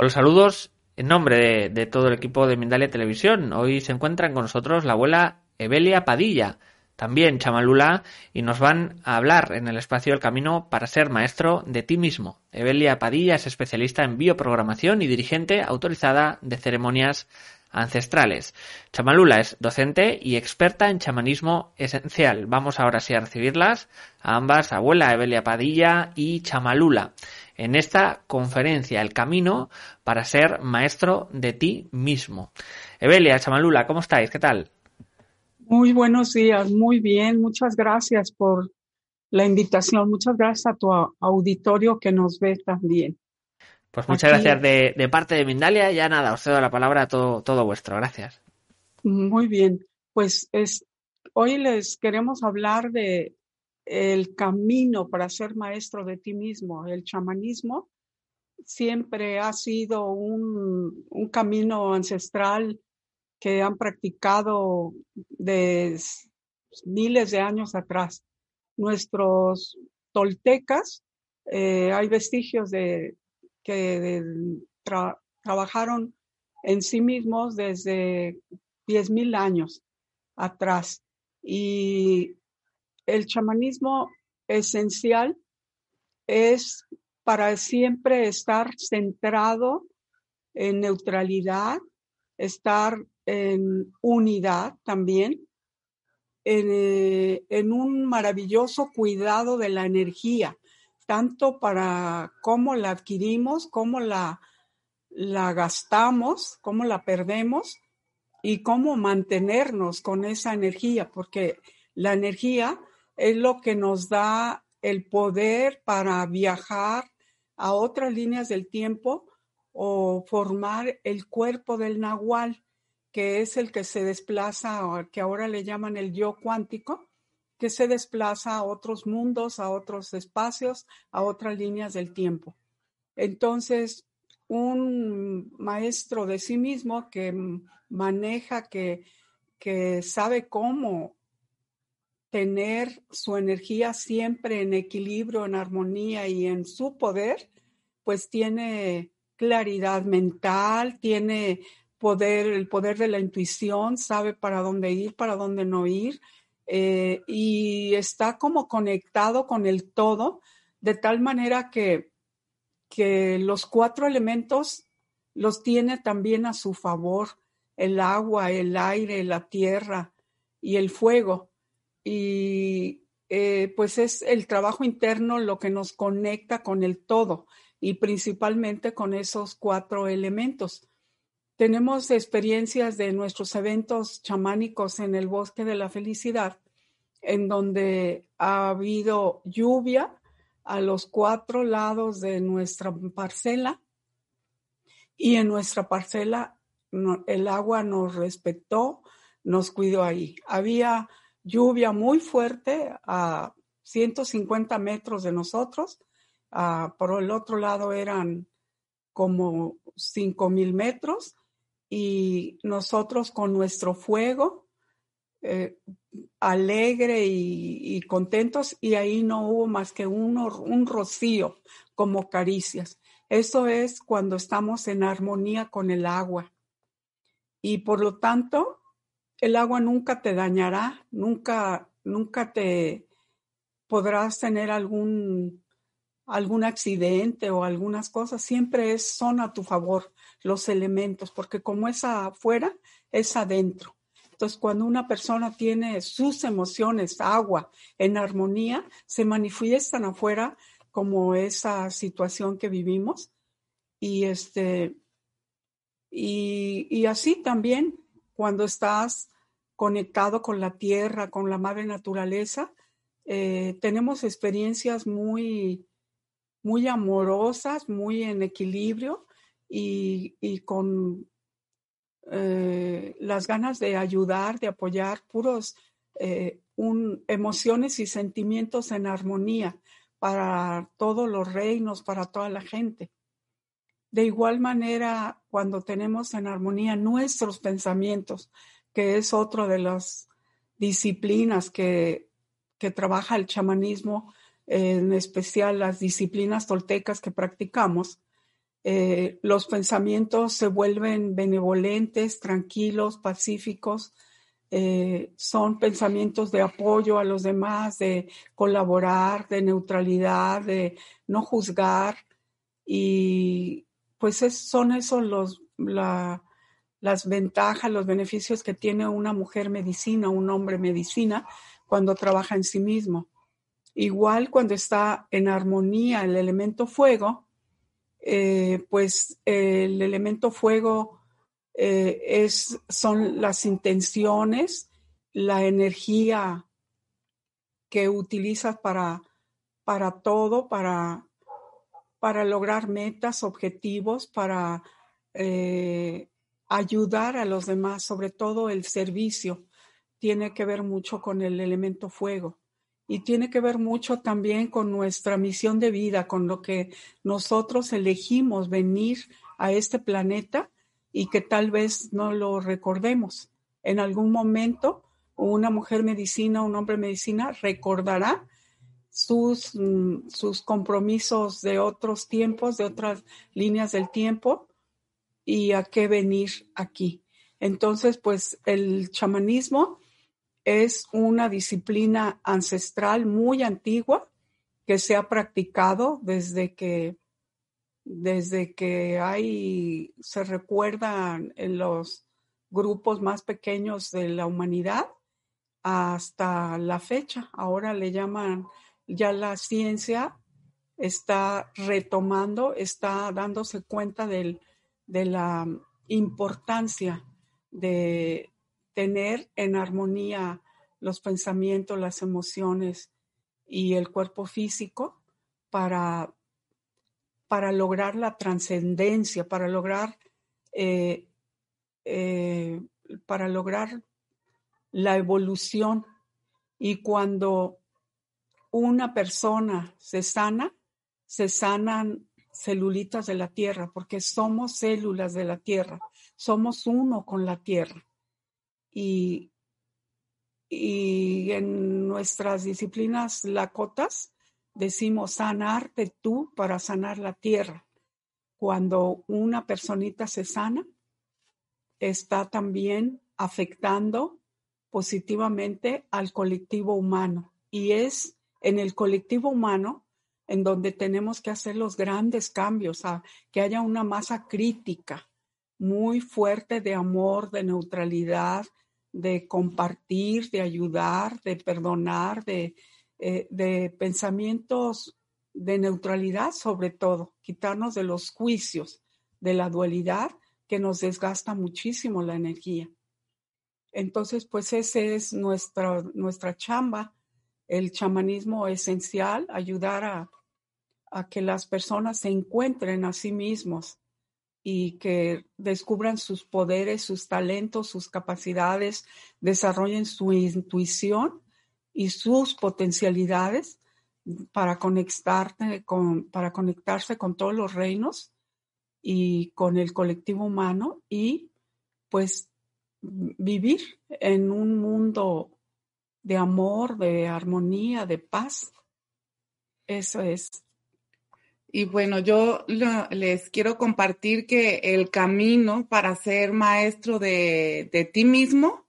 Hola, saludos en nombre de, todo el equipo de Mindalia Televisión. Hoy se encuentran con nosotros la abuela Evelia Padilla, también chamalula, y nos van a hablar en el espacio El Camino para ser maestro de ti mismo. Evelia Padilla es especialista en bioprogramación y dirigente autorizada de ceremonias ancestrales. Chamalula es docente y experta en chamanismo esencial. Vamos ahora sí a recibirlas, a ambas, abuela Evelia Padilla y Chamalula en esta conferencia, El Camino para ser maestro de ti mismo. Evelia, Chamalula, ¿cómo estáis? ¿Qué tal? Muy buenos días, muy bien. Muchas gracias por la invitación. Muchas gracias a tu auditorio que nos ve también. Pues muchas gracias de, parte de Mindalia. Ya nada, os cedo la palabra todo, todo vuestro. Gracias. Muy bien. Pues es, hoy les queremos hablar de el camino para ser maestro de ti mismo. El chamanismo siempre ha sido un, camino ancestral que han practicado de miles de años atrás. Nuestros toltecas, eh, hay vestigios de que trabajaron en sí mismos desde 10.000 años atrás. Y el chamanismo esencial es para siempre estar centrado en neutralidad, estar en unidad también, en, en, un maravilloso cuidado de la energía, tanto para cómo la adquirimos, cómo la, la gastamos, cómo la perdemos y cómo mantenernos con esa energía, porque la energía es lo que nos da el poder para viajar a otras líneas del tiempo o formar el cuerpo del nahual, que es el que se desplaza, que ahora le llaman el yo cuántico, que se desplaza a otros mundos, a otros espacios, a otras líneas del tiempo. Entonces, un maestro de sí mismo que maneja, que, que sabe cómo tener su energía siempre en equilibrio, en armonía y en su poder, pues tiene claridad mental, tiene poder, el poder de la intuición, sabe para dónde ir, para dónde no ir, eh, y está como conectado con el todo, de tal manera que, que los cuatro elementos los tiene también a su favor, el agua, el aire, la tierra y el fuego y eh, pues es el trabajo interno lo que nos conecta con el todo y principalmente con esos cuatro elementos. Tenemos experiencias de nuestros eventos chamánicos en el bosque de la felicidad, en donde ha habido lluvia a los cuatro lados de nuestra parcela y en nuestra parcela el agua nos respetó, nos cuidó ahí. Había lluvia muy fuerte a 150 metros de nosotros. Por el otro lado eran como 5 mil metros y nosotros con nuestro fuego eh, alegre y, contentos y ahí no hubo más que un rocío como caricias. Eso es cuando estamos en armonía con el agua. Y por lo tanto, el agua nunca te dañará, nunca, nunca te podrás tener algún, algún accidente o algunas cosas, siempre son a tu favor los elementos, porque como es afuera, es adentro. Entonces, cuando una persona tiene sus emociones, agua, en armonía, se manifiestan afuera como esa situación que vivimos. Y este, y así también cuando estás conectado con la tierra, con la madre naturaleza, eh, tenemos experiencias muy, muy amorosas, muy en equilibrio y, con eh, las ganas de ayudar, de apoyar, puros eh, emociones y sentimientos en armonía para todos los reinos, para toda la gente. De igual manera, cuando tenemos en armonía nuestros pensamientos, que es otra de las disciplinas que, que trabaja el chamanismo, en especial las disciplinas toltecas que practicamos, eh, los pensamientos se vuelven benevolentes, tranquilos, pacíficos, eh, son pensamientos de apoyo a los demás, de colaborar, de neutralidad, de no juzgar. Y pues son esos los, las ventajas, los beneficios que tiene una mujer medicina, un hombre medicina, cuando trabaja en sí mismo. Igual cuando está en armonía el elemento fuego, eh, pues el elemento fuego eh, es, son las intenciones, la energía que utilizas para, para todo, para, para lograr metas, objetivos, para eh, ayudar a los demás, sobre todo el servicio, tiene que ver mucho con el elemento fuego y tiene que ver mucho también con nuestra misión de vida, con lo que nosotros elegimos venir a este planeta y que tal vez no lo recordemos. En algún momento, una mujer medicina, un hombre medicina recordará sus, mm, sus compromisos de otros tiempos, de otras líneas del tiempo y a qué venir aquí. Entonces, pues el chamanismo es una disciplina ancestral muy antigua que se ha practicado desde que desde que hay se recuerdan en los grupos más pequeños de la humanidad hasta la fecha. Ahora le llaman ya la ciencia está retomando, está dándose cuenta de la importancia de, tener en armonía los pensamientos, las emociones y el cuerpo físico para, para lograr la trascendencia, para lograr, eh, eh, para lograr la evolución. Y cuando una persona se sana, se sanan celulitas de la tierra, porque somos células de la tierra, somos uno con la tierra y, en nuestras disciplinas lacotas decimos sanarte tú para sanar la tierra. Cuando una personita se sana, está también afectando positivamente al colectivo humano. Y es en el colectivo humano en donde tenemos que hacer los grandes cambios, que haya una masa crítica muy fuerte de amor, de neutralidad, de compartir, de ayudar, de perdonar, de, eh, de pensamientos de neutralidad sobre todo, quitarnos de los juicios, de la dualidad que nos desgasta muchísimo la energía. Entonces, pues ese es nuestra, nuestra chamba, el chamanismo esencial, ayudar a, a que las personas se encuentren a sí mismos y que descubran sus poderes, sus talentos, sus capacidades, desarrollen su intuición y sus potencialidades para, conectarte con, para conectarse con todos los reinos y con el colectivo humano y pues vivir en un mundo de amor, de armonía, de paz. Eso es y bueno, yo les quiero compartir que el camino para ser maestro de, de ti mismo,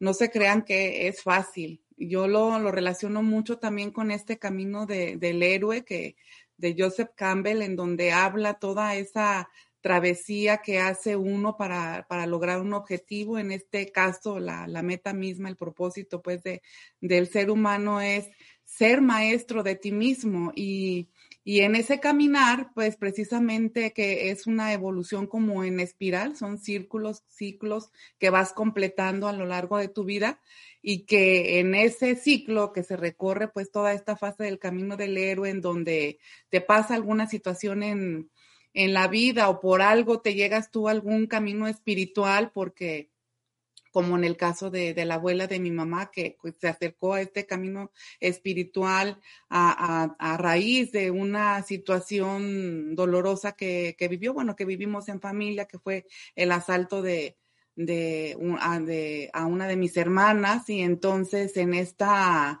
no se crean que es fácil. Yo lo, lo relaciono mucho también con este camino de, del héroe que, de Joseph Campbell, en donde habla toda esa travesía que hace uno para, para lograr un objetivo. En este caso, la, la meta misma, el propósito pues de, del ser humano es ser maestro de ti mismo y y en ese caminar, pues precisamente que es una evolución como en espiral, son círculos, ciclos que vas completando a lo largo de tu vida y que en ese ciclo que se recorre pues toda esta fase del camino del héroe en donde te pasa alguna situación en, en la vida o por algo te llegas tú a algún camino espiritual porque como en el caso de, la abuela de mi mamá, que se acercó a este camino espiritual a, raíz de una situación dolorosa que, vivió, bueno, que vivimos en familia, que fue el asalto de, de, a, de, a una de mis hermanas. Y entonces en esta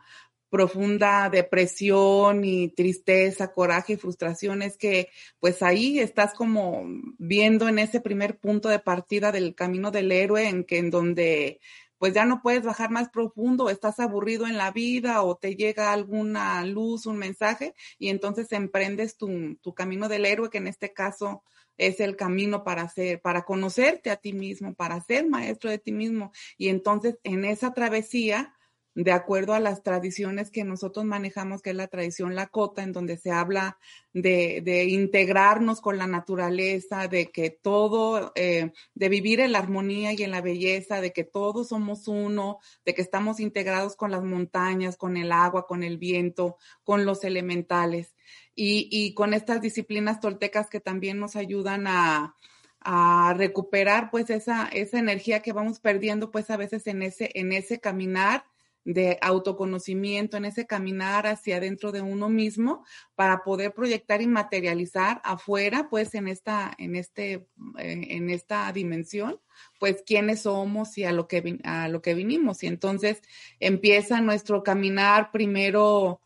profunda depresión y tristeza, coraje y frustración, es que pues ahí estás como viendo en ese primer punto de partida del camino del héroe en que en donde pues ya no puedes bajar más profundo, estás aburrido en la vida o te llega alguna luz, un mensaje y entonces emprendes tu, tu camino del héroe, que en este caso es el camino para ser, para conocerte a ti mismo, para ser maestro de ti mismo. Y entonces en esa travesía, de acuerdo a las tradiciones que nosotros manejamos, que es la tradición Lakota, en donde se habla de, de integrarnos con la naturaleza, de que todo, eh, de vivir en la armonía y en la belleza, de que todos somos uno, de que estamos integrados con las montañas, con el agua, con el viento, con los elementales. Y, y con estas disciplinas toltecas que también nos ayudan a, a recuperar pues esa, esa energía que vamos perdiendo pues a veces en ese, en ese caminar de autoconocimiento, en ese caminar hacia adentro de uno mismo para poder proyectar y materializar afuera, pues en esta, en este, eh, en esta dimensión, pues quiénes somos y a lo que, a lo que vinimos. Y entonces empieza nuestro caminar primero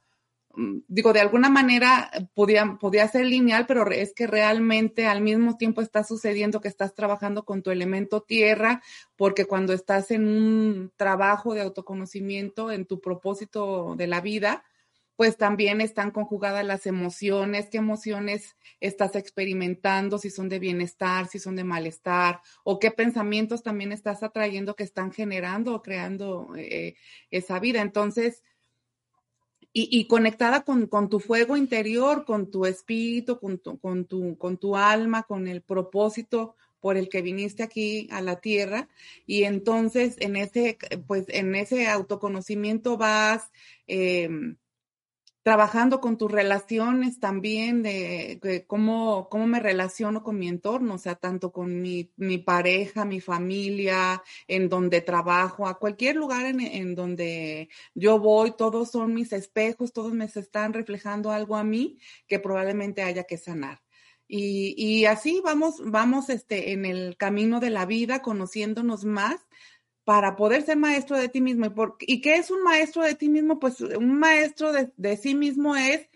digo, de alguna manera podía, podía ser lineal, pero es que realmente al mismo tiempo está sucediendo que estás trabajando con tu elemento tierra, porque cuando estás en un trabajo de autoconocimiento, en tu propósito de la vida, pues también están conjugadas las emociones, qué emociones estás experimentando, si son de bienestar, si son de malestar, o qué pensamientos también estás atrayendo que están generando o creando eh, esa vida. Entonces, y, conectada con, tu fuego interior, con tu espíritu, con tu, con, tu, con tu alma, con el propósito por el que viniste aquí a la tierra. Y entonces en ese, pues en ese autoconocimiento vas em, trabajando con tus relaciones también, de, cómo, cómo, me relaciono con mi entorno, o sea, tanto con mi, mi pareja, mi familia, en donde trabajo, a cualquier lugar en, en, donde yo voy, todos son mis espejos, todos me están reflejando algo a mí que probablemente haya que sanar. Y, y así vamos, vamos este, en el camino de la vida, conociéndonos más, para poder ser maestro de ti mismo. ¿Y, por, ¿Y qué es un maestro de ti mismo? Pues un maestro de, de, sí mismo es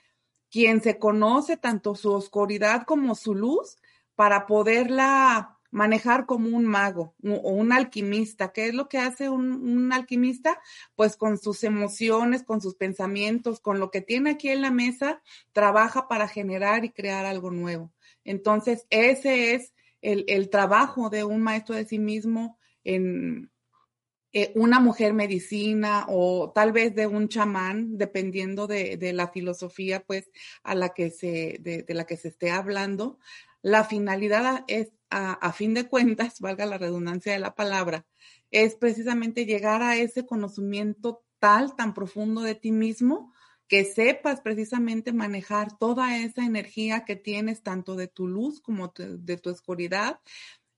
quien se conoce tanto su oscuridad como su luz para poderla manejar como un mago o un alquimista. ¿Qué es lo que hace un, un, alquimista? Pues con sus emociones, con sus pensamientos, con lo que tiene aquí en la mesa, trabaja para generar y crear algo nuevo. Entonces, ese es el, el trabajo de un maestro de sí mismo en, eh, una mujer medicina o tal vez de un chamán, dependiendo de, de la filosofía, pues, a la que se, de, la que se esté hablando. La finalidad es, a, a fin de cuentas, valga la redundancia de la palabra, es precisamente llegar a ese conocimiento tal, tan profundo de ti mismo, que sepas precisamente manejar toda esa energía que tienes, tanto de tu luz como de tu oscuridad,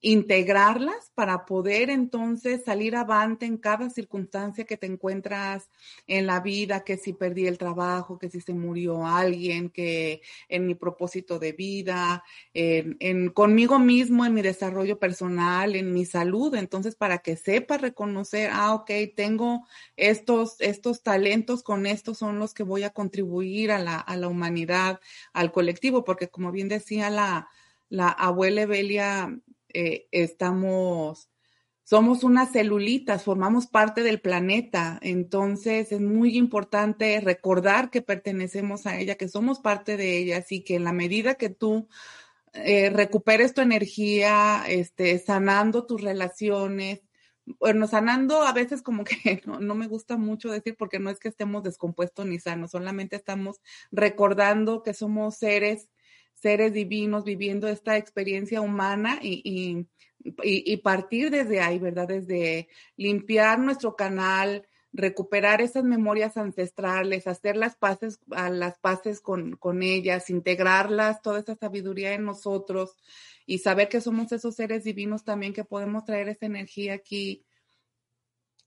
integrarlas para poder entonces salir avante en cada circunstancia que te encuentras en la vida, que si perdí el trabajo, que si se murió alguien, que en mi propósito de vida, en, en conmigo mismo, en mi desarrollo personal, en mi salud. Entonces, para que sepas reconocer, ah, ok, tengo estos, estos talentos, con estos son los que voy a contribuir a la, a la humanidad, al colectivo, porque como bien decía la, la abuela Evelia, eh, estamos, somos unas celulitas, formamos parte del planeta, entonces es muy importante recordar que pertenecemos a ella, que somos parte de ella, así que en la medida que tú eh, recuperes tu energía, este, sanando tus relaciones, bueno, sanando a veces como que no, no, me gusta mucho decir porque no es que estemos descompuestos ni sanos, solamente estamos recordando que somos seres seres divinos viviendo esta experiencia humana y, y, y, partir desde ahí, ¿verdad? Desde limpiar nuestro canal, recuperar esas memorias ancestrales, hacer las paces, a las paces con, con ellas, integrarlas, toda esa sabiduría en nosotros y saber que somos esos seres divinos también que podemos traer esa energía aquí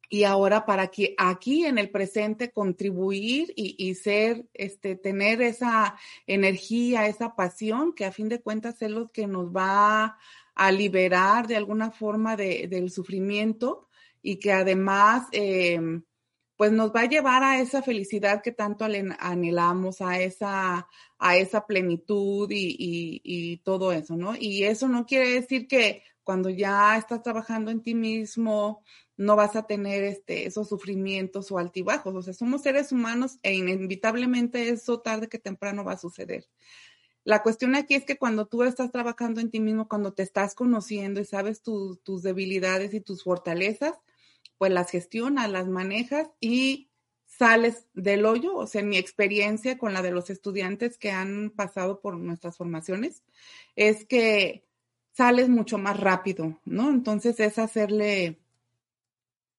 y ahora para que aquí en el presente contribuir y, y, ser, este, tener esa energía, esa pasión, que a fin de cuentas es lo que nos va a liberar de alguna forma de, del sufrimiento y que además eh, pues nos va a llevar a esa felicidad que tanto anhelamos, a esa, a esa plenitud y, y, todo eso, ¿no? Y eso no quiere decir que cuando ya estás trabajando en ti mismo, no vas a tener este, esos sufrimientos o altibajos. O sea, somos seres humanos e inevitablemente eso tarde que temprano va a suceder. La cuestión aquí es que cuando tú estás trabajando en ti mismo, cuando te estás conociendo y sabes tus debilidades y tus fortalezas, pues las gestionas, las manejas y sales del hoyo, o sea, mi experiencia con la de los estudiantes que han pasado por nuestras formaciones es que sales mucho más rápido, ¿no? Entonces es hacerle,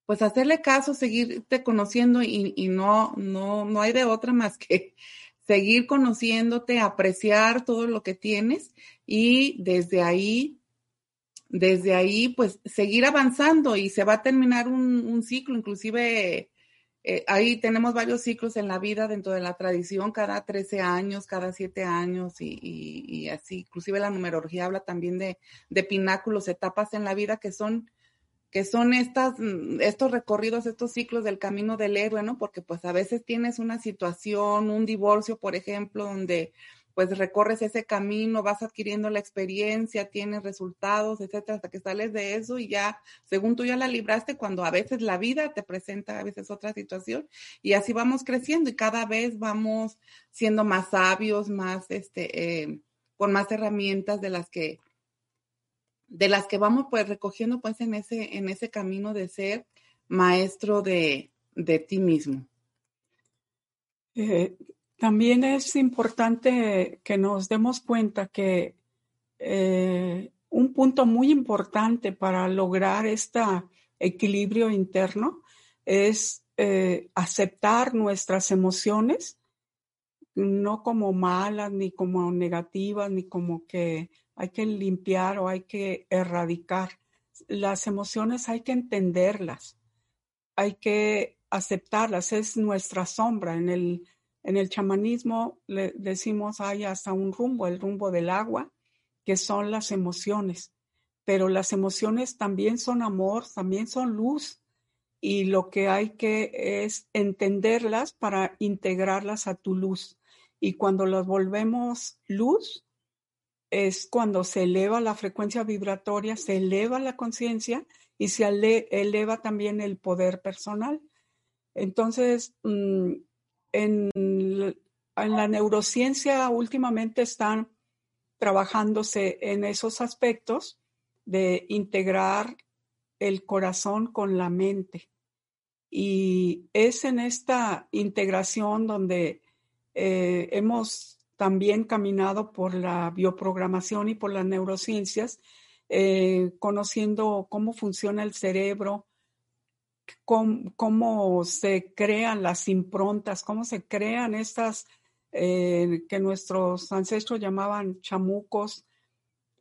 pues hacerle caso, seguirte conociendo y, y no, no, no hay de otra más que seguir conociéndote, apreciar todo lo que tienes y desde ahí desde ahí, pues seguir avanzando y se va a terminar un, ciclo, inclusive eh, ahí tenemos varios ciclos en la vida dentro de la tradición, cada 13 años, cada 7 años y, así, inclusive la numerología habla también de, de, pináculos, etapas en la vida que son que son estas, estos recorridos, estos ciclos del camino del héroe, ¿no? Porque pues a veces tienes una situación, un divorcio, por ejemplo, donde pues recorres ese camino, vas adquiriendo la experiencia, tienes resultados, etcétera, hasta que sales de eso y ya, según tú ya la libraste, cuando a veces la vida te presenta a veces otra situación y así vamos creciendo y cada vez vamos siendo más sabios, más, este, eh, con más herramientas de las que, de las que vamos pues recogiendo pues en ese, en ese camino de ser maestro de, de ti mismo. Eh, también es importante que nos demos cuenta que eh, un punto muy importante para lograr este equilibrio interno es eh, aceptar nuestras emociones, no como malas, ni como negativas, ni como que hay que limpiar o hay que erradicar. Las emociones hay que entenderlas, hay que aceptarlas, es nuestra sombra. En el en el chamanismo le decimos hay hasta un rumbo, el rumbo del agua, que son las emociones. Pero las emociones también son amor, también son luz. Y lo que hay que es entenderlas para integrarlas a tu luz. Y cuando las volvemos luz, es cuando se eleva la frecuencia vibratoria, se eleva la conciencia y se eleva también el poder personal. Entonces, mm, en, la neurociencia últimamente están trabajándose en esos aspectos de integrar el corazón con la mente. Y es en esta integración donde eh, hemos también caminado por la bioprogramación y por las neurociencias, eh, conociendo cómo funciona el cerebro, cómo, se crean las improntas, cómo se crean estas eh, que nuestros ancestros llamaban chamucos.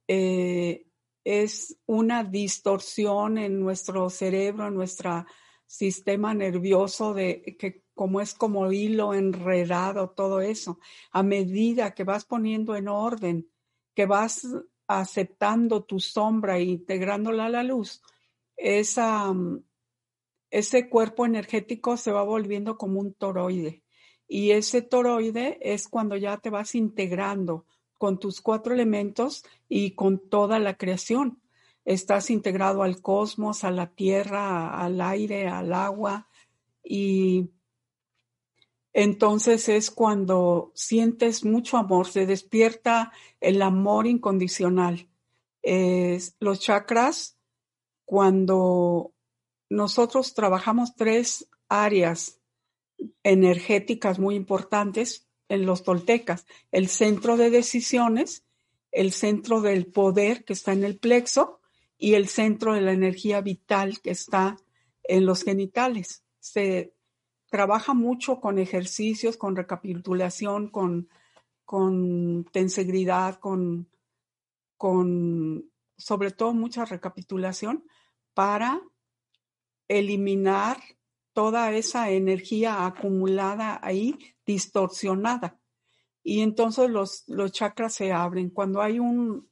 Eh, es una distorsión en nuestro cerebro, en nuestro sistema nervioso, de que como es como hilo enredado, todo eso. A medida que vas poniendo en orden, que vas aceptando tu sombra e integrándola a la luz, esa, ese cuerpo energético se va volviendo como un toroide. Y ese toroide es cuando ya te vas integrando con tus cuatro elementos y con toda la creación. Estás integrado al cosmos, a la tierra, al aire, al agua. Y entonces es cuando sientes mucho amor, se despierta el amor incondicional. los chakras, cuando nosotros trabajamos tres áreas energéticas muy importantes en los toltecas. El centro de decisiones, el centro del poder que está en el plexo y el centro de la energía vital que está en los genitales. Se trabaja mucho con ejercicios, con recapitulación, con, con con, con sobre todo mucha recapitulación para eliminar toda esa energía acumulada ahí, distorsionada. Y entonces los, los chakras se abren. Cuando hay un,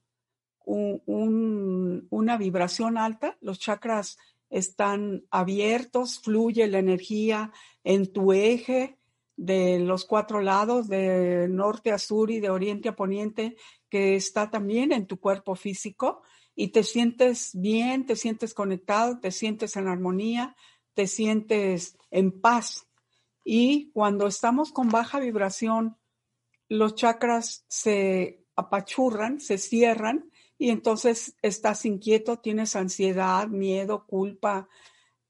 un, una vibración alta, los chakras están abiertos, fluye la energía en tu eje de los cuatro lados, de norte a sur y de oriente a poniente, que está también en tu cuerpo físico y te sientes bien, te sientes conectado, te sientes en armonía, te sientes en paz. Y cuando estamos con baja vibración, los chakras se apachurran, se cierran y entonces estás inquieto, tienes ansiedad, miedo, culpa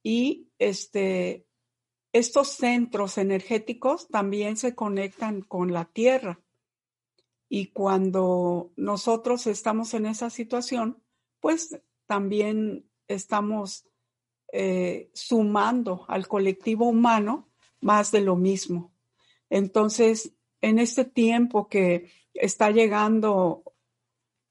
y este estos centros energéticos también se conectan con la tierra. Y cuando nosotros estamos en esa situación, pues también estamos eh, sumando al colectivo humano más de lo mismo. Entonces, en este tiempo que está llegando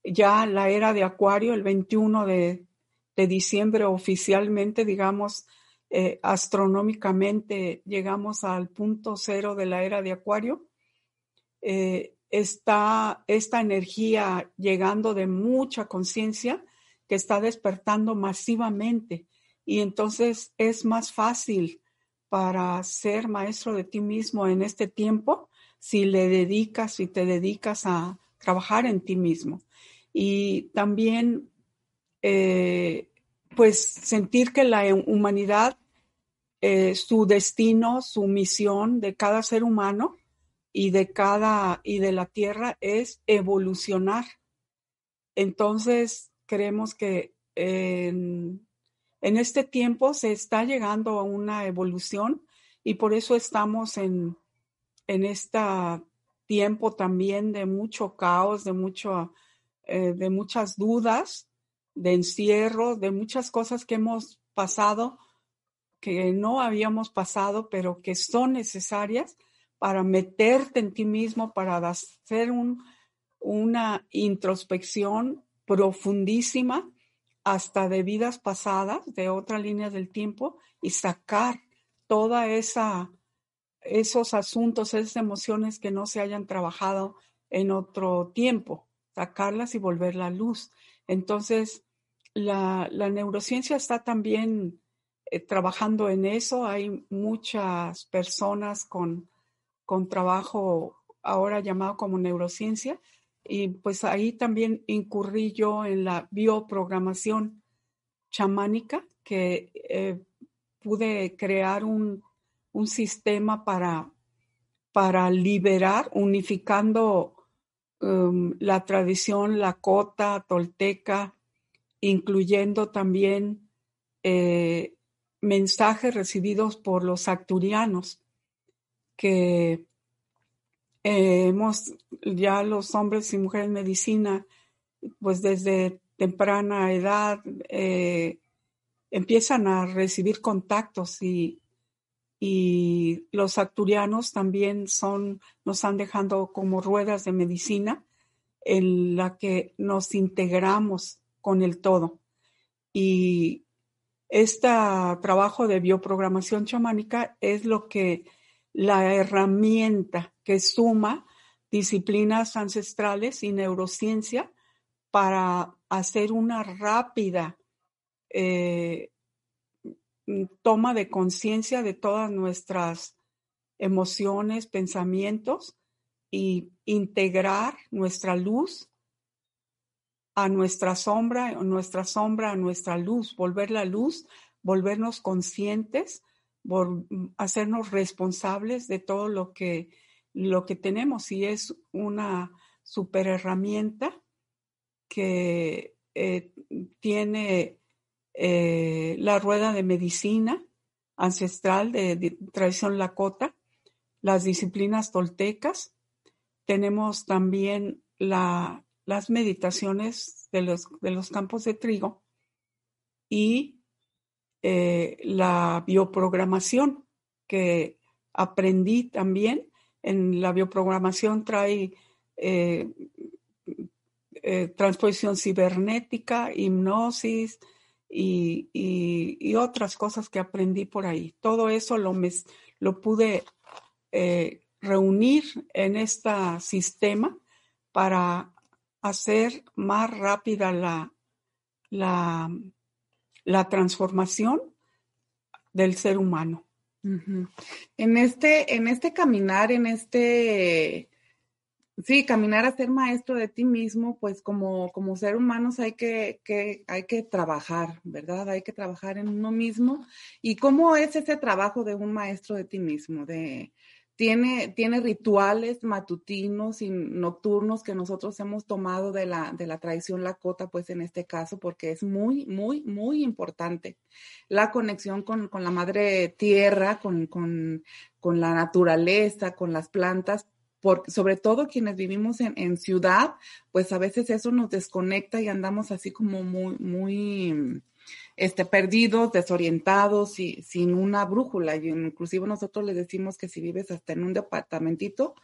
ya la era de Acuario, el 21 de, diciembre oficialmente, digamos, eh, astronómicamente llegamos al punto cero de la era de Acuario. Eh, está esta energía llegando de mucha conciencia que está despertando masivamente y entonces es más fácil para ser maestro de ti mismo en este tiempo si le dedicas, si te dedicas a trabajar en ti mismo. Y también, eh, pues, sentir que la humanidad, eh, su destino, su misión de cada ser humano y de cada, y de la tierra es evolucionar. Entonces, creemos que en en este tiempo se está llegando a una evolución y por eso estamos en, en este tiempo también de mucho caos, de, mucho, eh, de muchas dudas, de encierro, de muchas cosas que hemos pasado, que no habíamos pasado, pero que son necesarias para meterte en ti mismo, para hacer un, una introspección profundísima hasta de vidas pasadas, de otra línea del tiempo, y sacar toda esa esos asuntos, esas emociones que no se hayan trabajado en otro tiempo, sacarlas y volver la luz. Entonces, la, neurociencia está también eh, trabajando en eso. Hay muchas personas con, con trabajo ahora llamado como neurociencia y pues ahí también incurrí yo en la bioprogramación chamánica, que eh, pude crear un, sistema para, para liberar, unificando um, la tradición lakota, tolteca, incluyendo también eh, mensajes recibidos por los acturianos, que eh, hemos ya los hombres y mujeres en medicina, pues desde temprana edad eh, empiezan a recibir contactos y, y los acturianos también son, nos han dejado como ruedas de medicina en la que nos integramos con el todo. Y este trabajo de bioprogramación chamánica es lo que la herramienta que suma disciplinas ancestrales y neurociencia para hacer una rápida eh, toma de conciencia de todas nuestras emociones, pensamientos y integrar nuestra luz a nuestra sombra, nuestra sombra a nuestra luz, volver la luz, volvernos conscientes hacernos responsables de todo lo que, lo que tenemos. Y es una super herramienta que eh, tiene eh, la rueda de medicina ancestral de, tradición lakota, las disciplinas toltecas, tenemos también la, las meditaciones de los, de los campos de trigo y eh, la bioprogramación que aprendí también. En la bioprogramación trae eh, eh, transposición cibernética, hipnosis y, otras cosas que aprendí por ahí. Todo eso lo, lo pude reunir en este sistema para hacer más rápida la, la la transformación del ser humano. En este, en este caminar, en este, sí, caminar a ser maestro de ti mismo, pues como, como ser humanos hay que, que, hay que trabajar, ¿verdad? Hay que trabajar en uno mismo. ¿Y cómo es ese trabajo de un maestro de ti mismo? De, tiene, tiene rituales matutinos y nocturnos que nosotros hemos tomado de la, de la tradición Lakota, pues en este caso, porque es muy, muy, muy importante la conexión con, con la madre tierra, con, con, con, la naturaleza, con las plantas, por, sobre todo quienes vivimos en, en, ciudad, pues a veces eso nos desconecta y andamos así como muy, muy este, perdidos, desorientados y sin una brújula. Y inclusive nosotros les decimos que si vives hasta en un departamentito,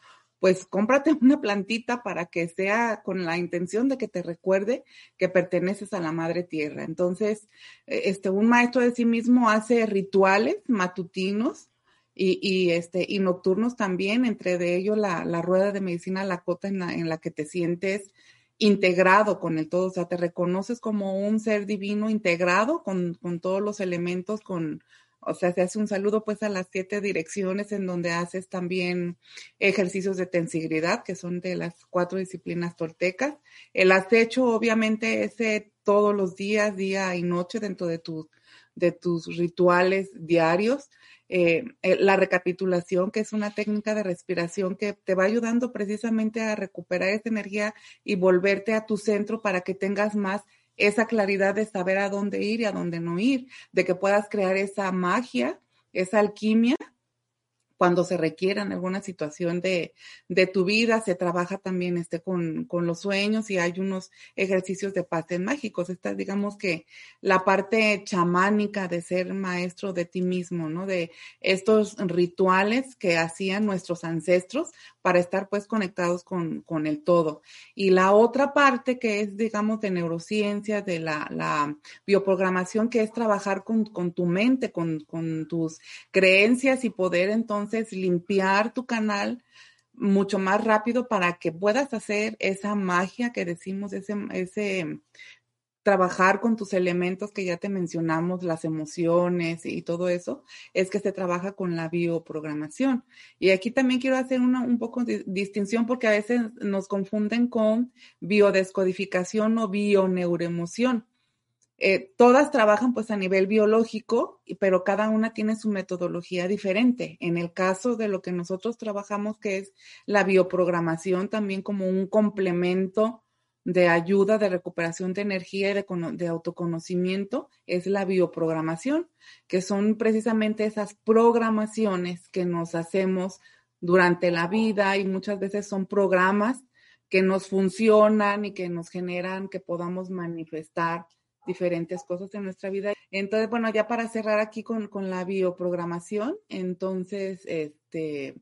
pues cómprate una plantita para que sea con la intención de que te recuerde que perteneces a la madre tierra. Entonces, e, este, un maestro de sí mismo hace rituales matutinos y, y este, y nocturnos también, entre de ellos la, la rueda de medicina Lakota en la, en la que te sientes integrado con el todo, o sea, te reconoces como un ser divino integrado con, con todos los elementos, con, o sea, se hace un saludo pues a las siete direcciones en donde haces también ejercicios de tensigridad, que son de las cuatro disciplinas toltecas. El acecho, obviamente, ese todos los días, día y noche, dentro de, tu, de tus rituales diarios. Eh, eh, la recapitulación, que es una técnica de respiración que te va ayudando precisamente a recuperar esa energía y volverte a tu centro para que tengas más esa claridad de saber a dónde ir y a dónde no ir, de que puedas crear esa magia, esa alquimia cuando se requiera en alguna situación de, de tu vida. Se trabaja también este, con, con, los sueños y hay unos ejercicios de pases mágicos. Esta, digamos que la parte chamánica de ser maestro de ti mismo, ¿no? De estos rituales que hacían nuestros ancestros para estar pues conectados con, con el todo. Y la otra parte que es, digamos, de neurociencia, de la, la bioprogramación, que es trabajar con, con tu mente, con, con tus creencias y poder entonces entonces limpiar tu canal mucho más rápido para que puedas hacer esa magia que decimos, ese, ese trabajar con tus elementos que ya te mencionamos, las emociones y todo eso, es que se trabaja con la bioprogramación. Y aquí también quiero hacer una un poco de distinción porque a veces nos confunden con biodescodificación o bioneuroemoción. Eh, todas trabajan pues a nivel biológico, pero cada una tiene su metodología diferente. En el caso de lo que nosotros trabajamos, que es la bioprogramación, también como un complemento de ayuda, de recuperación de energía y de, de autoconocimiento, es la bioprogramación, que son precisamente esas programaciones que nos hacemos durante la vida y muchas veces son programas que nos funcionan y que nos generan que podamos manifestar diferentes cosas en nuestra vida. Entonces, bueno, ya para cerrar aquí con, con la bioprogramación, entonces, este,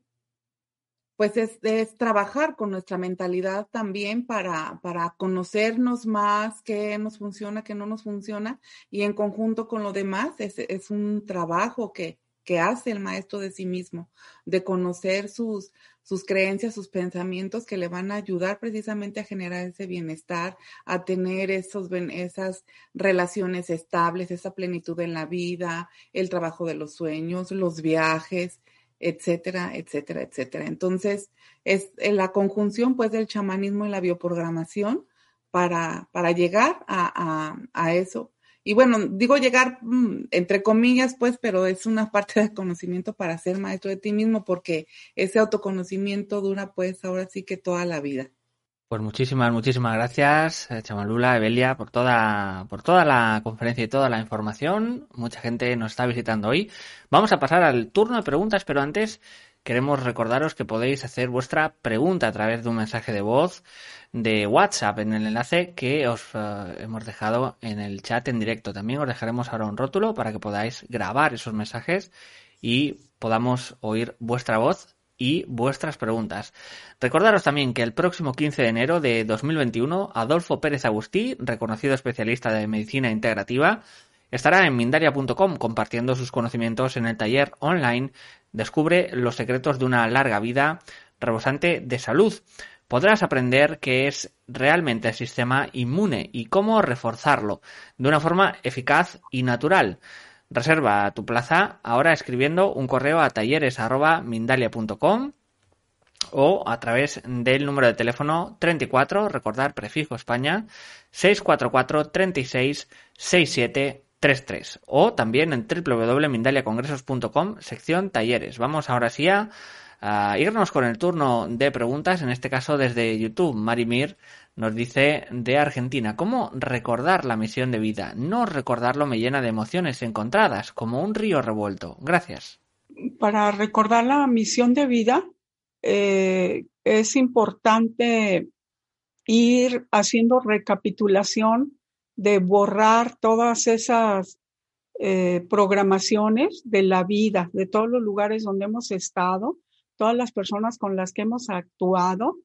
pues es, es, trabajar con nuestra mentalidad también para, para conocernos más, qué nos funciona, qué no nos funciona, y en conjunto con lo demás, es, es un trabajo que, que hace el maestro de sí mismo, de conocer sus, sus creencias, sus pensamientos que le van a ayudar precisamente a generar ese bienestar, a tener esos, esas relaciones estables, esa plenitud en la vida, el trabajo de los sueños, los viajes, etcétera, etcétera, etcétera. Entonces, es la conjunción pues del chamanismo y la bioprogramación para, para llegar a, a, a eso y bueno, digo llegar mm, entre comillas, pues, pero es una parte del conocimiento para ser maestro de ti mismo, porque ese autoconocimiento dura, pues, ahora sí que toda la vida. Pues muchísimas, muchísimas gracias, eh, Chamalula, Evelia, por toda, por toda la conferencia y toda la información. Mucha gente nos está visitando hoy. Vamos a pasar al turno de preguntas, pero antes queremos recordaros que podéis hacer vuestra pregunta a través de un mensaje de voz de WhatsApp en el enlace que os eh, hemos dejado en el chat en directo. También os dejaremos ahora un rótulo para que podáis grabar esos mensajes y podamos oír vuestra voz y vuestras preguntas. Recordaros también que el próximo 15 de enero de 2021, Adolfo Pérez Agustí, reconocido especialista de medicina integrativa, estará en mindaria.com compartiendo sus conocimientos en el taller online Descubre los secretos de una larga vida rebosante de salud. podrás aprender qué es realmente el sistema inmune y cómo reforzarlo de una forma eficaz y natural. Reserva tu plaza ahora escribiendo un correo a talleres.mindalia.com o a través del número de teléfono 34, recordar prefijo España, 644 36 67 33 o también en www.mindaliacongresos.com sección talleres. Vamos ahora sí a, irnos con el turno de preguntas, en este caso desde YouTube. Marimir nos dice de Argentina, ¿cómo recordar la misión de vida? No recordarlo me llena de emociones encontradas, como un río revuelto. Gracias. Para recordar la misión de vida eh, es importante ir haciendo recapitulación de borrar todas esas eh, programaciones de la vida, de todos los lugares donde hemos estado, todas las personas con las que hemos actuado,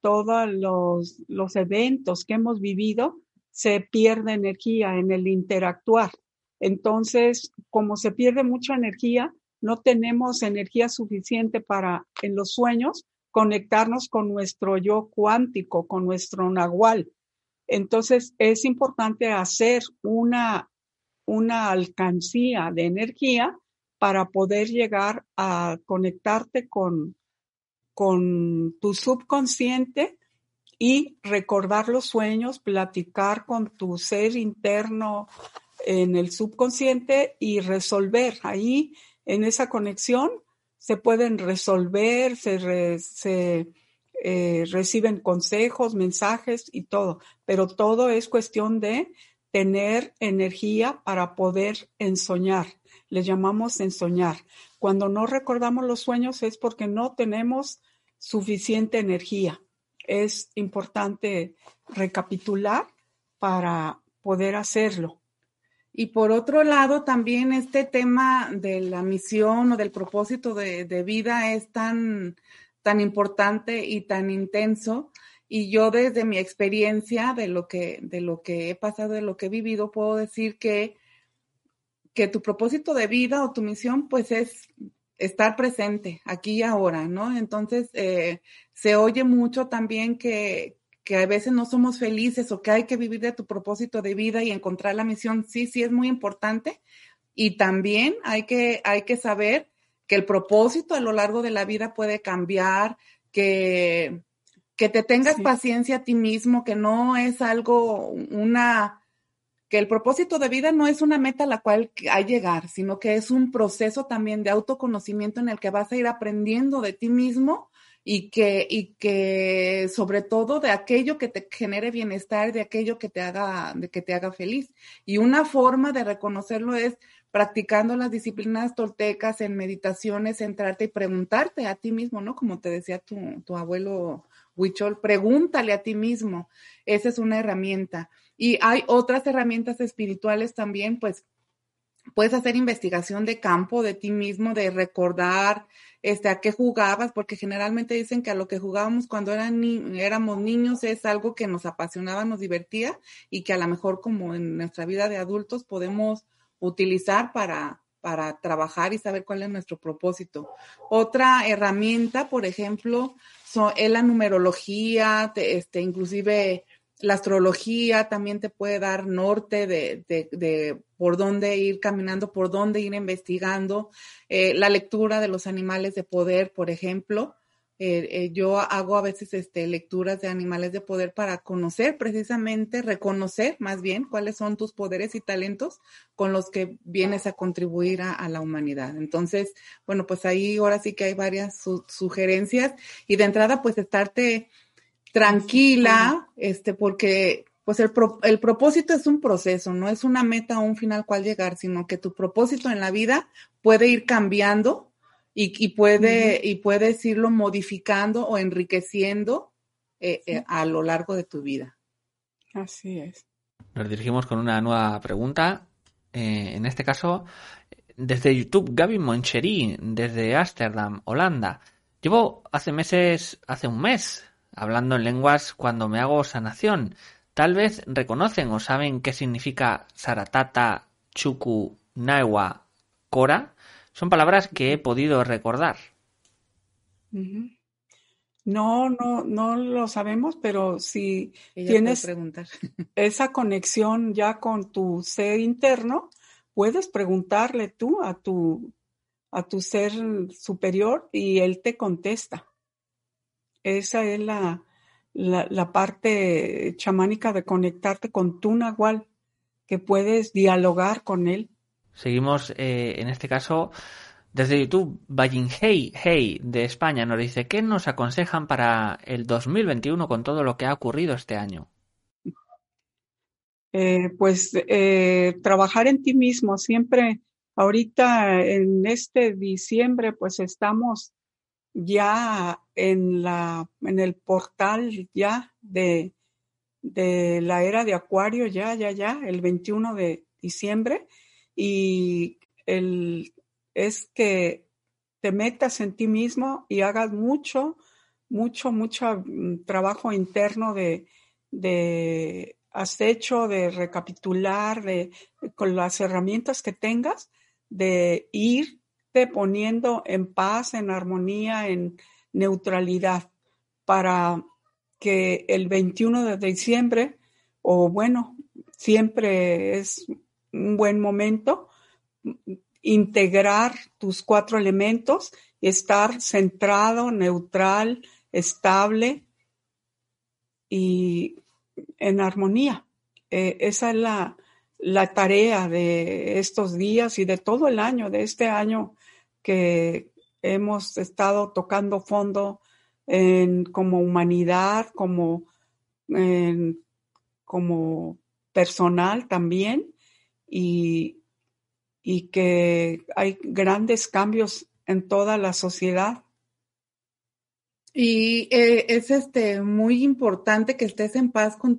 todos los, los eventos que hemos vivido, se pierde energía en el interactuar. Entonces, como se pierde mucha energía, no tenemos energía suficiente para en los sueños conectarnos con nuestro yo cuántico, con nuestro nahual, entonces, es importante hacer una, una alcancía de energía para poder llegar a conectarte con, con tu subconsciente y recordar los sueños, platicar con tu ser interno en el subconsciente y resolver. Ahí, en esa conexión, se pueden resolver, se, se eh, reciben consejos, mensajes y todo, pero todo es cuestión de tener energía para poder ensoñar. Le llamamos ensoñar. Cuando no recordamos los sueños es porque no tenemos suficiente energía. Es importante recapitular para poder hacerlo. Y por otro lado, también este tema de la misión o del propósito de, de vida es tan tan importante y tan intenso. Y yo desde mi experiencia de lo que, de lo que he pasado, de lo que he vivido, puedo decir que, que tu propósito de vida o tu misión, pues es estar presente aquí y ahora, ¿no? Entonces, eh, se oye mucho también que, que a veces no somos felices o que hay que vivir de tu propósito de vida y encontrar la misión. Sí, sí, es muy importante. Y también hay que, hay que saber que el propósito a lo largo de la vida puede cambiar, que, que te tengas paciencia a ti mismo, que no es algo, una, que el propósito de vida no es una meta a la cual hay llegar, sino que es un proceso también de autoconocimiento en el que vas a ir aprendiendo de ti mismo y que, y que sobre todo de aquello que te genere bienestar, de aquello que te haga, de que te haga feliz. Y una forma de reconocerlo es practicando las disciplinas toltecas en meditaciones, centrarte y preguntarte a ti mismo, ¿no? Como te decía tu, tu abuelo Huichol, pregúntale a ti mismo. Esa es una herramienta. Y hay otras herramientas espirituales también, pues puedes hacer investigación de campo de ti mismo, de recordar este, a qué jugabas, porque generalmente dicen que a lo que jugábamos cuando eran éramos niños es algo que nos apasionaba, nos divertía y que a lo mejor como en nuestra vida de adultos podemos utilizar para, para trabajar y saber cuál es nuestro propósito. Otra herramienta, por ejemplo, es la numerología, este, inclusive la astrología también te puede dar norte de, de, por dónde ir caminando, por dónde ir investigando. Eh, la lectura de los animales de poder, por ejemplo, eh, eh, yo hago a veces este, lecturas de animales de poder para conocer precisamente, reconocer más bien cuáles son tus poderes y talentos con los que vienes a contribuir a, la humanidad. Entonces, bueno, pues ahí ahora sí que hay varias sugerencias y de entrada pues estarte tranquila, este, porque pues el, el propósito es un proceso, no es una meta o un final cual llegar, sino que tu propósito en la vida puede ir cambiando y, puede, y puedes irlo modificando o enriqueciendo eh, eh, a lo largo de tu vida. Así es. Nos dirigimos con una nueva pregunta. Eh, en este caso, desde YouTube, Gaby Moncherí, desde Ámsterdam, Holanda. Llevo hace meses, hace un mes, hablando en lenguas cuando me hago sanación. Tal vez reconocen o saben qué significa Saratata, Chuku, Naiwa, Kora. Son palabras que he podido recordar. No, no, no lo sabemos, pero si tienes esa conexión ya con tu ser interno, puedes preguntarle tú a tu, a tu ser superior y él te contesta. Esa es la, la, parte chamánica de conectarte con tu nahual, que puedes dialogar con él. Seguimos, eh, en este caso, desde YouTube, Hey Hey de España nos dice, ¿qué nos aconsejan para el 2021 con todo lo que ha ocurrido este año? Eh, pues eh, trabajar en ti mismo. Siempre, ahorita en este diciembre, pues estamos ya en la en el portal ya de, de la era de Acuario, ya, ya, ya, el 21 de diciembre. Y el, es que te metas en ti mismo y hagas mucho, mucho, mucho mm, trabajo interno de, de acecho, de recapitular, de, con las herramientas que tengas, de irte poniendo en paz, en armonía, en neutralidad, para que el 21 de diciembre, o bueno, siempre es un buen momento, integrar tus cuatro elementos, estar centrado, neutral, estable y en armonía. Eh, esa es la, la tarea de estos días y de todo el año, de este año que hemos estado tocando fondo en, como humanidad, como, como personal también, y, y que hay grandes cambios en toda la sociedad. Y eh, es este muy importante que estés en paz con,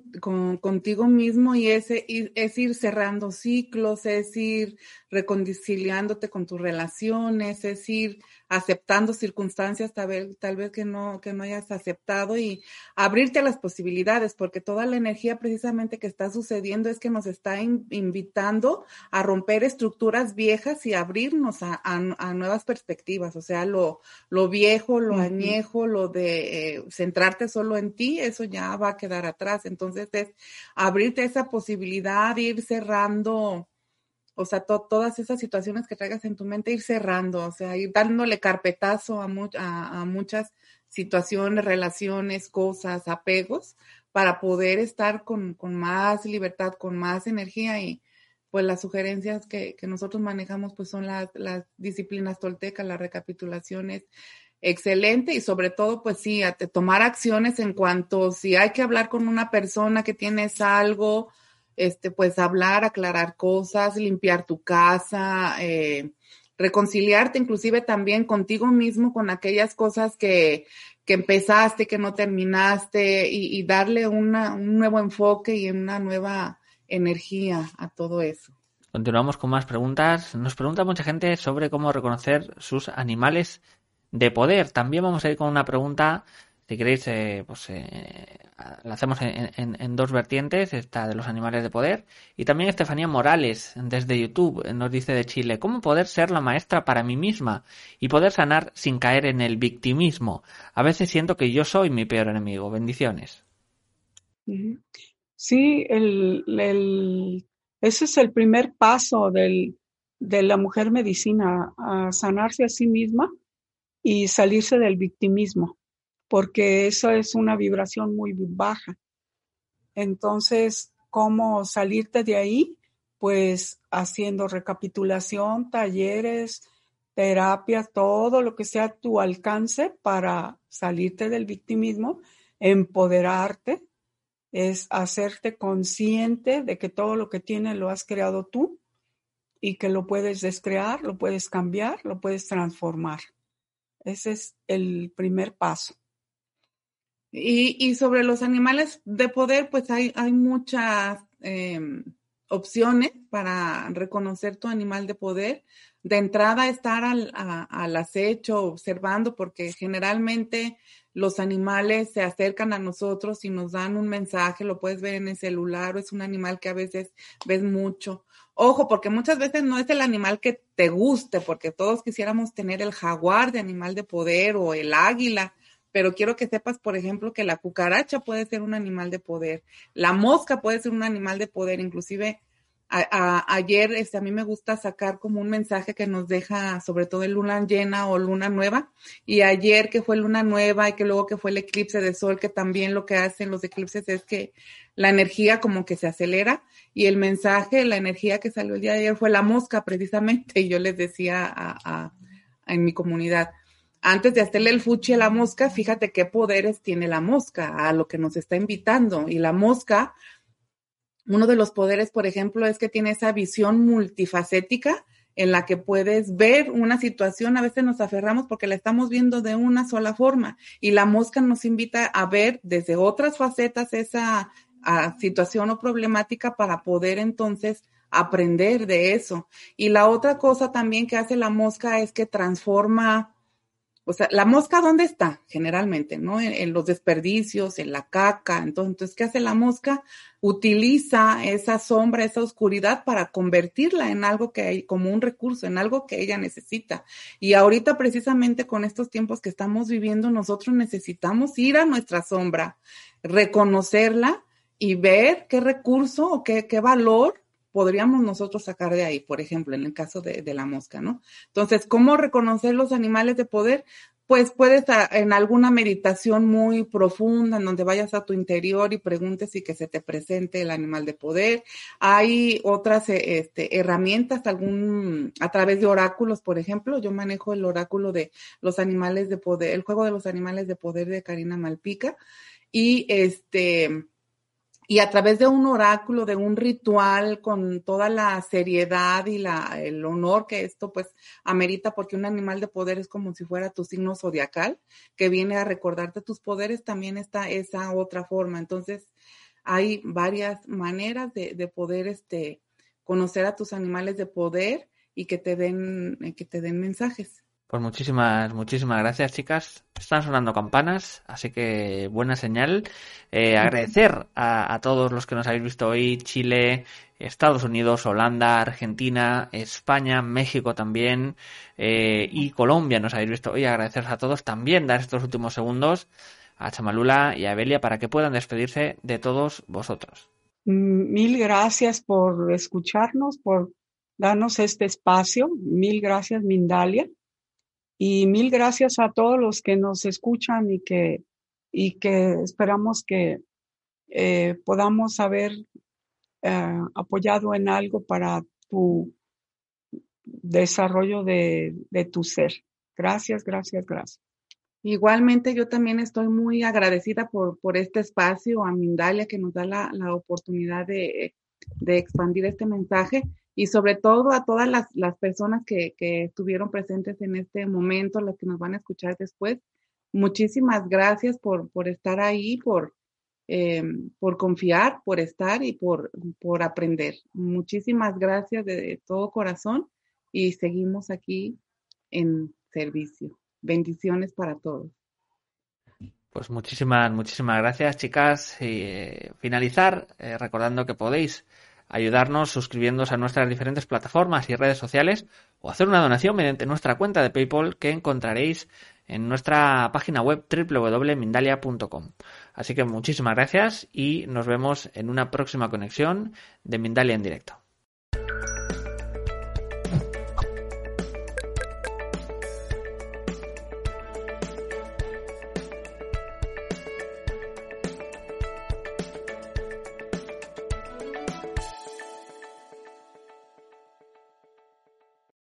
contigo mismo y ese es ir cerrando ciclos, es ir reconciliándote con tus relaciones, es ir aceptando circunstancias tal vez, tal vez que no, que no hayas aceptado y abrirte a las posibilidades, porque toda la energía precisamente que está sucediendo es que nos está invitando a romper estructuras viejas y abrirnos a, nuevas perspectivas, o sea, lo, lo viejo, lo añejo, lo de eh, centrarte solo en ti, eso ya va a quedar atrás. Entonces es abrirte a esa posibilidad, ir cerrando o sea, todas esas situaciones que traigas en tu mente, ir cerrando, o sea, ir dándole carpetazo a, muchas situaciones, relaciones, cosas, apegos, para poder estar con, más libertad, con más energía y pues las sugerencias que, nosotros manejamos pues son las, disciplinas toltecas, las recapitulaciones, excelente y sobre todo, pues sí, tomar acciones en cuanto si hay que hablar con una persona que tienes algo, este, pues hablar, aclarar cosas, limpiar tu casa, eh, reconciliarte inclusive también contigo mismo con aquellas cosas que, que empezaste, que no terminaste y, darle una, un nuevo enfoque y una nueva energía a todo eso. Continuamos con más preguntas. Nos pregunta mucha gente sobre cómo reconocer sus animales de poder. También vamos a ir con una pregunta si queréis, eh, pues eh, la hacemos en, dos vertientes, esta de los animales de poder. Y también Estefanía Morales, desde YouTube, nos dice de Chile, ¿cómo poder ser la maestra para mí misma y poder sanar sin caer en el victimismo? A veces siento que yo soy mi peor enemigo. Bendiciones. Sí, el, ese es el primer paso del, de la mujer medicina, a sanarse a sí misma y salirse del victimismo porque eso es una vibración muy baja. Entonces, ¿cómo salirte de ahí? Pues haciendo recapitulación, talleres, terapia, todo lo que sea a tu alcance para salirte del victimismo, empoderarte, es hacerte consciente de que todo lo que tienes lo has creado tú y que lo puedes descrear, lo puedes cambiar, lo puedes transformar. Ese es el primer paso. Y, sobre los animales de poder, pues hay, hay muchas em, opciones para reconocer tu animal de poder. De entrada, estar al, al acecho, observando, porque generalmente los animales se acercan a nosotros y nos dan un mensaje, lo puedes ver en el celular o es un animal que a veces ves mucho. Ojo, porque muchas veces no es el animal que te guste, porque todos quisiéramos tener el jaguar de animal de poder o el águila, pero quiero que sepas, por ejemplo, que la cucaracha puede ser un animal de poder, la mosca puede ser un animal de poder, inclusive ayer este, a mí me gusta sacar como un mensaje que nos deja sobre todo el luna llena o luna nueva. Y ayer que fue luna nueva y que luego que fue el eclipse de sol, que también lo que hacen los eclipses es que la energía como que se acelera. Y el mensaje, la energía que salió el día de ayer fue la mosca precisamente. Y yo les decía a, en mi comunidad, antes de hacerle el fuchi a la mosca, fíjate qué poderes tiene la mosca, a lo que nos está invitando. Y la mosca uno de los poderes, por ejemplo, es que tiene esa visión multifacética en la que puedes ver una situación, a veces nos aferramos porque la estamos viendo de una sola forma y la mosca nos invita a ver desde otras facetas esa situación o problemática para poder entonces aprender de eso. Y la otra cosa también que hace la mosca es que transforma o sea, la mosca, ¿dónde está? Generalmente, ¿no? En, los desperdicios, en la caca. Entonces, ¿qué hace la mosca? Utiliza esa sombra, esa oscuridad para convertirla en algo que hay, como un recurso, en algo que ella necesita. Y ahorita, precisamente con estos tiempos que estamos viviendo, nosotros necesitamos ir a nuestra sombra, reconocerla y ver qué recurso o qué, qué valor podríamos nosotros sacar de ahí, por ejemplo, en el caso de, la mosca, ¿no? Entonces, ¿cómo reconocer los animales de poder? Pues puedes en alguna meditación muy profunda, en donde vayas a tu interior y preguntes y que se te presente el animal de poder. Hay otras eh, este, herramientas, algún, a través de oráculos, por ejemplo. Yo manejo el oráculo de los animales de poder, el juego de los animales de poder de Karina Malpica. Y este, y a través de un oráculo, de un ritual con toda la seriedad y la, el honor que esto pues amerita, porque un animal de poder es como si fuera tu signo zodiacal, que viene a recordarte tus poderes, también está esa otra forma. Entonces, hay varias maneras de, de poder este, conocer a tus animales de poder y que te den, que te den mensajes. Pues muchísimas, muchísimas gracias, chicas. Están sonando campanas, así que buena señal. Eh, agradecer a, todos los que nos habéis visto hoy, Chile, Estados Unidos, Holanda, Argentina, España, México también, eh, y Colombia nos habéis visto hoy. Agradecer a todos también, dar estos últimos segundos a Chamalula y a Evelia para que puedan despedirse de todos vosotros. Mm, mil gracias por escucharnos, por darnos este espacio. Mil gracias, Mindalia. Y mil gracias a todos los que nos escuchan y que, y que esperamos que eh, podamos haber eh, apoyado en algo para tu desarrollo de, de tu ser. Gracias, gracias, gracias. Igualmente, yo también estoy muy agradecida por, por este espacio, a Mindalia, que nos da la, la oportunidad de, de, expandir este mensaje y sobre todo a todas las, las personas que, que, estuvieron presentes en este momento, las que nos van a escuchar después. Muchísimas gracias por, por estar ahí, por, eh, por confiar, por estar y por, por aprender. Muchísimas gracias de, todo corazón y seguimos aquí en servicio. Bendiciones para todos. Pues muchísimas, muchísimas gracias, chicas. Eh, finalizar eh, recordando que podéis ayudarnos suscribiéndose a nuestras diferentes plataformas y redes sociales o hacer una donación mediante nuestra cuenta de PayPal que encontraréis en nuestra página web www.mindalia.com. Así que muchísimas gracias y nos vemos en una próxima conexión de Mindalia en directo.